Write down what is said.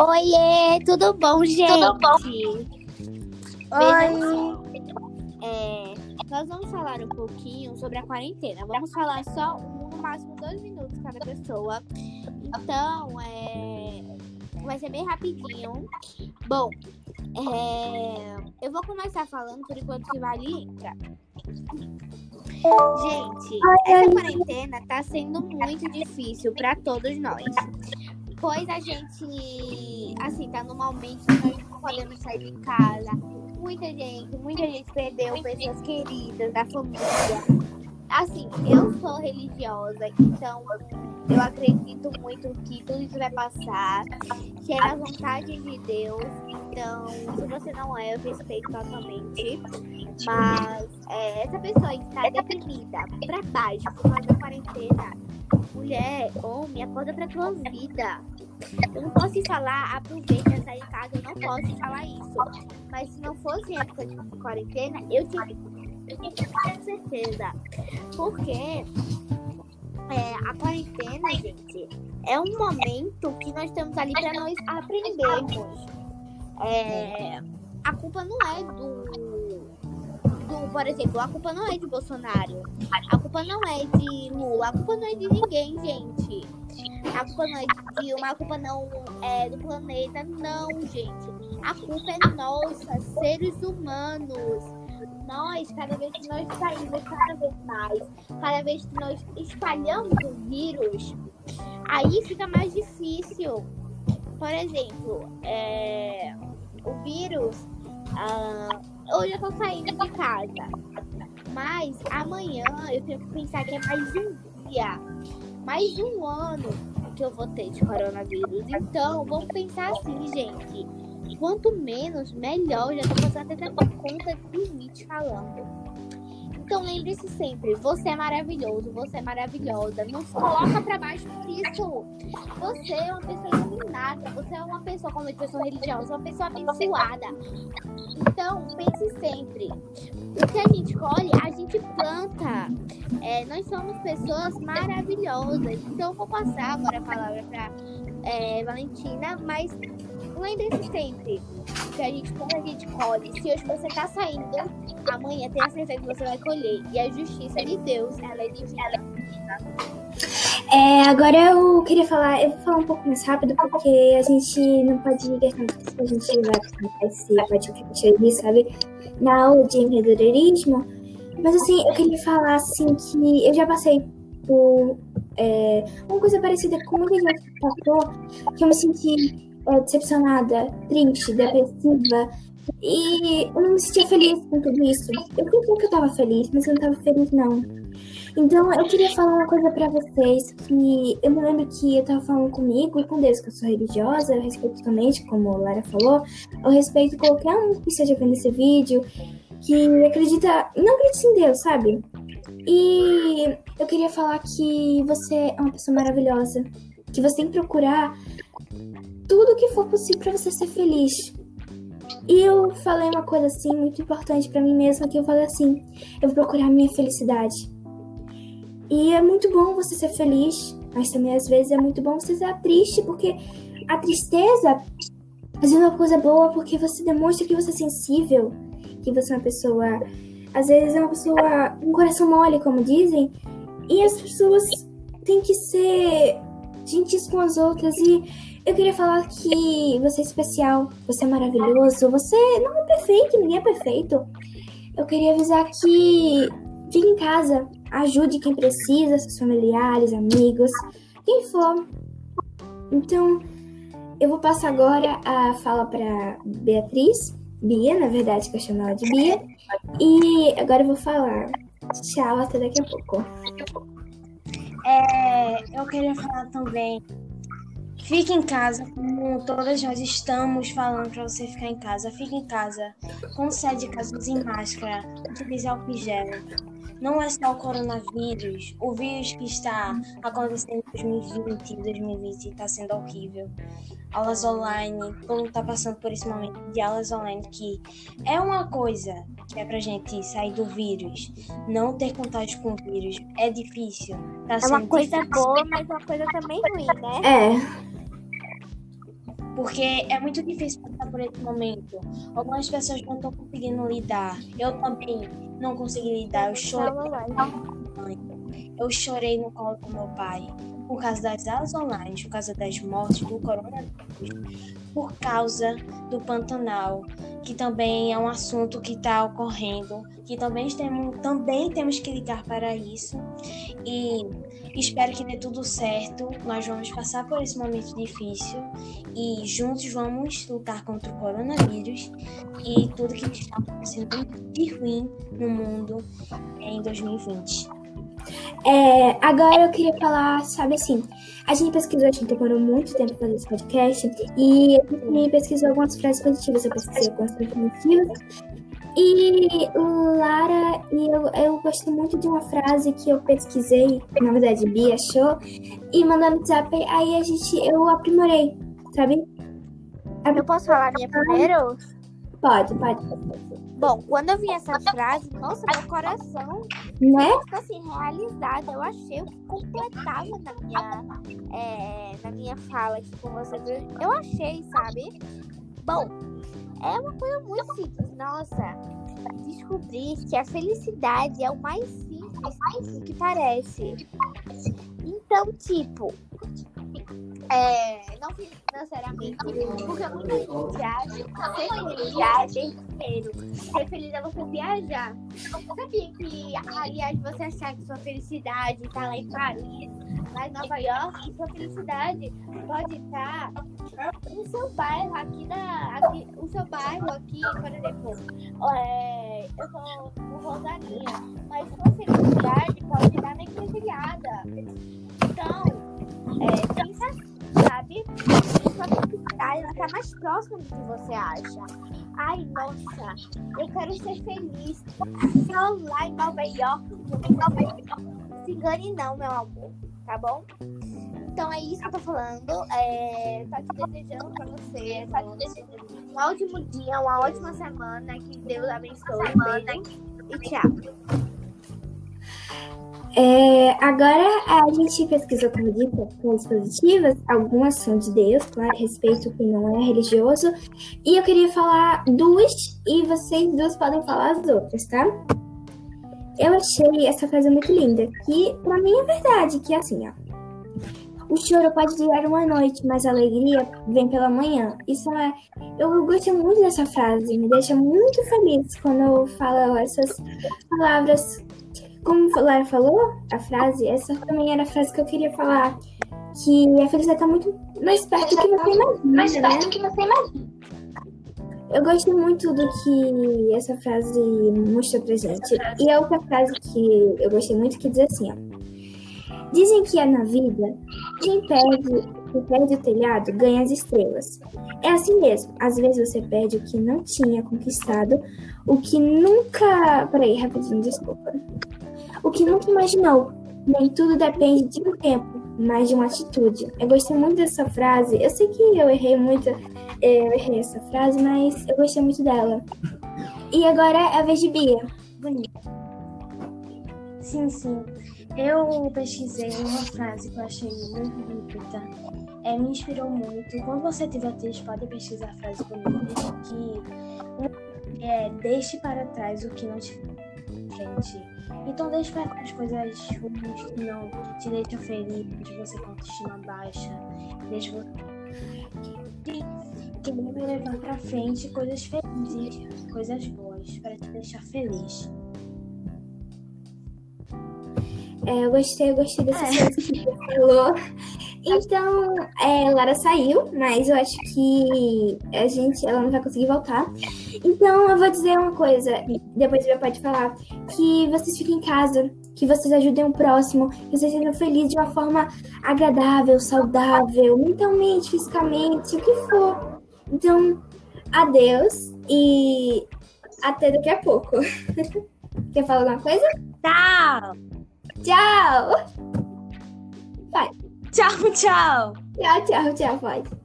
Oiê, tudo bom, gente? Tudo bom? Oi. É, nós vamos falar um pouquinho sobre a quarentena. Vamos falar só no máximo dois minutos cada pessoa. Então, é, vai ser bem rapidinho. Bom, é, eu vou começar falando por enquanto que vale entra. Gente, essa quarentena tá sendo muito difícil para todos nós. Pois a gente, assim, tá num nós não podemos sair de casa. Muita gente, muita gente perdeu pessoas queridas da família. Assim, eu sou religiosa, então eu acredito muito que tudo isso vai passar, que é a vontade de Deus. Então, se você não é, eu respeito totalmente. Mas é, essa pessoa está deprimida, pra baixo, por causa da quarentena, mulher, homem, acorda pra tua vida. Eu não posso falar, aproveita essa em casa, eu não posso falar isso. Mas se não fosse época de quarentena, eu tinha, eu tinha certeza. Porque é, a quarentena, gente, é um momento que nós estamos ali para nós aprendermos. É, a culpa não é do, do, por exemplo, a culpa não é de Bolsonaro, a culpa não é de Lula, a culpa não é de ninguém, gente. A culpa não é de Dilma, a culpa não é do planeta, não, gente. A culpa é nossa, seres humanos nós, cada vez que nós saímos cada vez mais, cada vez que nós espalhamos o vírus, aí fica mais difícil. Por exemplo, é, o vírus, ah, hoje eu tô saindo de casa, mas amanhã eu tenho que pensar que é mais um dia, mais um ano que eu vou ter de coronavírus. Então, vamos pensar assim, gente quanto menos, melhor. Já tô passando até por conta de limite falando. Então lembre-se sempre, você é maravilhoso, você é maravilhosa. Não se coloca pra baixo por isso. Você é uma pessoa iluminada, você é uma pessoa, como pessoa religiosa, uma pessoa abençoada. Então, pense sempre. O que a gente colhe, a gente planta. É, nós somos pessoas maravilhosas. Então, eu vou passar agora a palavra pra é, Valentina, mas lembre-se sempre que a gente, quando a gente colhe, se hoje você tá saindo, amanhã tenha certeza que você vai colher. E a justiça de Deus, ela é divina. É, agora eu queria falar, eu vou falar um pouco mais rápido, porque a gente não pode gastar muito a gente vai esse podcast aí, sabe? Na aula de empreendedorismo. Mas assim, eu queria falar assim que eu já passei por é, uma coisa parecida com gente que passou, que eu me senti é, decepcionada, triste, depressiva. E eu não me sentia feliz com tudo isso. Eu pensei que eu tava feliz, mas eu não tava feliz, não. Então, eu queria falar uma coisa para vocês, que eu me lembro que eu tava falando comigo e com Deus, que eu sou religiosa, eu respeito totalmente, como a Lara falou, eu respeito qualquer um que esteja vendo esse vídeo, que acredita, não acredita em Deus, sabe? E eu queria falar que você é uma pessoa maravilhosa, que você tem que procurar tudo que for possível para você ser feliz. E eu falei uma coisa assim muito importante para mim mesma que eu falei assim, eu vou procurar minha felicidade. E é muito bom você ser feliz, mas também às vezes é muito bom você estar triste, porque a tristeza é uma coisa boa porque você demonstra que você é sensível, que você é uma pessoa, às vezes é uma pessoa um coração mole, como dizem, e as pessoas têm que ser gentis com as outras e eu queria falar que você é especial, você é maravilhoso, você não é perfeito, ninguém é perfeito. Eu queria avisar que fique em casa, ajude quem precisa, seus familiares, amigos, quem for. Então, eu vou passar agora a fala para Beatriz, Bia, na verdade, que eu chamo ela de Bia. E agora eu vou falar. Tchau, até daqui a pouco. É, eu queria falar também Fique em casa, como todas nós estamos falando para você ficar em casa. Fique em casa, com sede de casa, use máscara, utilize álcool gel. Não é só o coronavírus, o vírus que está acontecendo em 2020 e 2020 está sendo horrível. Aulas online, todo mundo está passando por esse momento de aulas online que é uma coisa que é pra gente sair do vírus, não ter contato com o vírus. É difícil. Tá é uma coisa difícil. boa, mas uma coisa também ruim, né? É. Porque é muito difícil passar por esse momento. Algumas pessoas não estão conseguindo lidar. Eu também não consegui lidar. Eu chorei. Eu chorei no colo do meu pai por causa das aulas online, por causa das mortes do coronavírus, por causa do Pantanal, que também é um assunto que está ocorrendo, que também temos, também temos que ligar para isso. E espero que dê tudo certo. Nós vamos passar por esse momento difícil e juntos vamos lutar contra o coronavírus e tudo que está acontecendo de ruim no mundo em 2020. É, agora eu queria falar, sabe assim, a gente pesquisou, a gente demorou muito tempo para fazer esse podcast e a gente pesquisou algumas frases positivas, eu pesquisei algumas frases positivas. E Lara, e eu, eu gostei muito de uma frase que eu pesquisei, na verdade, Bia achou, e mandou no WhatsApp, aí a gente, eu aprimorei, sabe? Eu posso falar a minha primeiro? Pode, pode. Bom, quando eu vi essa frase, nossa, meu coração Né? ficou assim, realizado. Eu achei o que completava na minha, é, na minha fala aqui com vocês. Eu achei, sabe? Bom, é uma coisa muito simples. Nossa, descobrir que a felicidade é o mais simples do que parece. Então, tipo, é, não financeiramente, porque muita gente acha ser feliz é dinheiro. Ser feliz é você viajar. Sabia que, aliás, você achar que sua felicidade está lá em Paris, lá em Nova York, sua felicidade pode estar no seu bairro, aqui na. Aqui, o seu bairro aqui, por exemplo, é, eu tô no Rosalinha, mas sua felicidade pode estar na encruzilhada. Então, é, pensa assim, sabe? Sua felicidade está mais próxima do que você acha. Ai, nossa, eu quero ser feliz. Só lá em Nova York. Nova York. Se engane não, meu amor, tá bom? Então é isso que eu tô falando. É, tá te desejando pra você. Te desejando um ótimo dia, uma ótima semana. Que Deus abençoe. Beijo e tchau. É, agora a gente pesquisou, como disse, coisas positivas, algumas são de Deus, claro, respeito quem não é religioso. E eu queria falar duas, e vocês duas podem falar as outras, tá? Eu achei essa frase muito linda, que pra mim é verdade, que é assim, ó. O choro pode durar uma noite, mas a alegria vem pela manhã. Isso é. Eu gostei muito dessa frase, me deixa muito feliz quando eu falo essas palavras como o Lara falou, a frase, essa também era a frase que eu queria falar. Que a felicidade tá muito mais perto do que você imagina. Mais perto do que você imagina. Eu gostei muito do que essa frase mostrou pra gente. E a outra frase que eu gostei muito que diz assim, ó. Dizem que é na vida, quem perde, quem perde o telhado ganha as estrelas. É assim mesmo. Às vezes você perde o que não tinha conquistado, o que nunca. Peraí, rapidinho, desculpa o que nunca imaginou. Nem tudo depende de um tempo, mas de uma atitude. Eu gostei muito dessa frase. Eu sei que eu errei muito, eu errei essa frase, mas eu gostei muito dela. E agora é a vez de Bia. Bonita. Sim, sim. Eu pesquisei uma frase que eu achei muito bonita. É, me inspirou muito. Quando você tiver triste, pode pesquisar a frase bonita que é, deixe para trás o que não te frente. Então deixe para as coisas ruins que não te deixam feliz, de você com autoestima baixa, deixe você que vai levar para frente coisas felizes, coisas boas, para te deixar feliz. É, eu gostei, eu gostei dessa é. coisa que você falou. Então, é, Lara saiu, mas eu acho que a gente, ela não vai conseguir voltar. Então, eu vou dizer uma coisa, depois você pode falar, que vocês fiquem em casa, que vocês ajudem o próximo, que vocês sejam felizes de uma forma agradável, saudável, mentalmente, fisicamente, o que for. Então, adeus e até daqui a pouco. Quer falar alguma coisa? Tchau! Tchau! Vai! Tchau, tchau! Tchau, tchau, tchau, pode.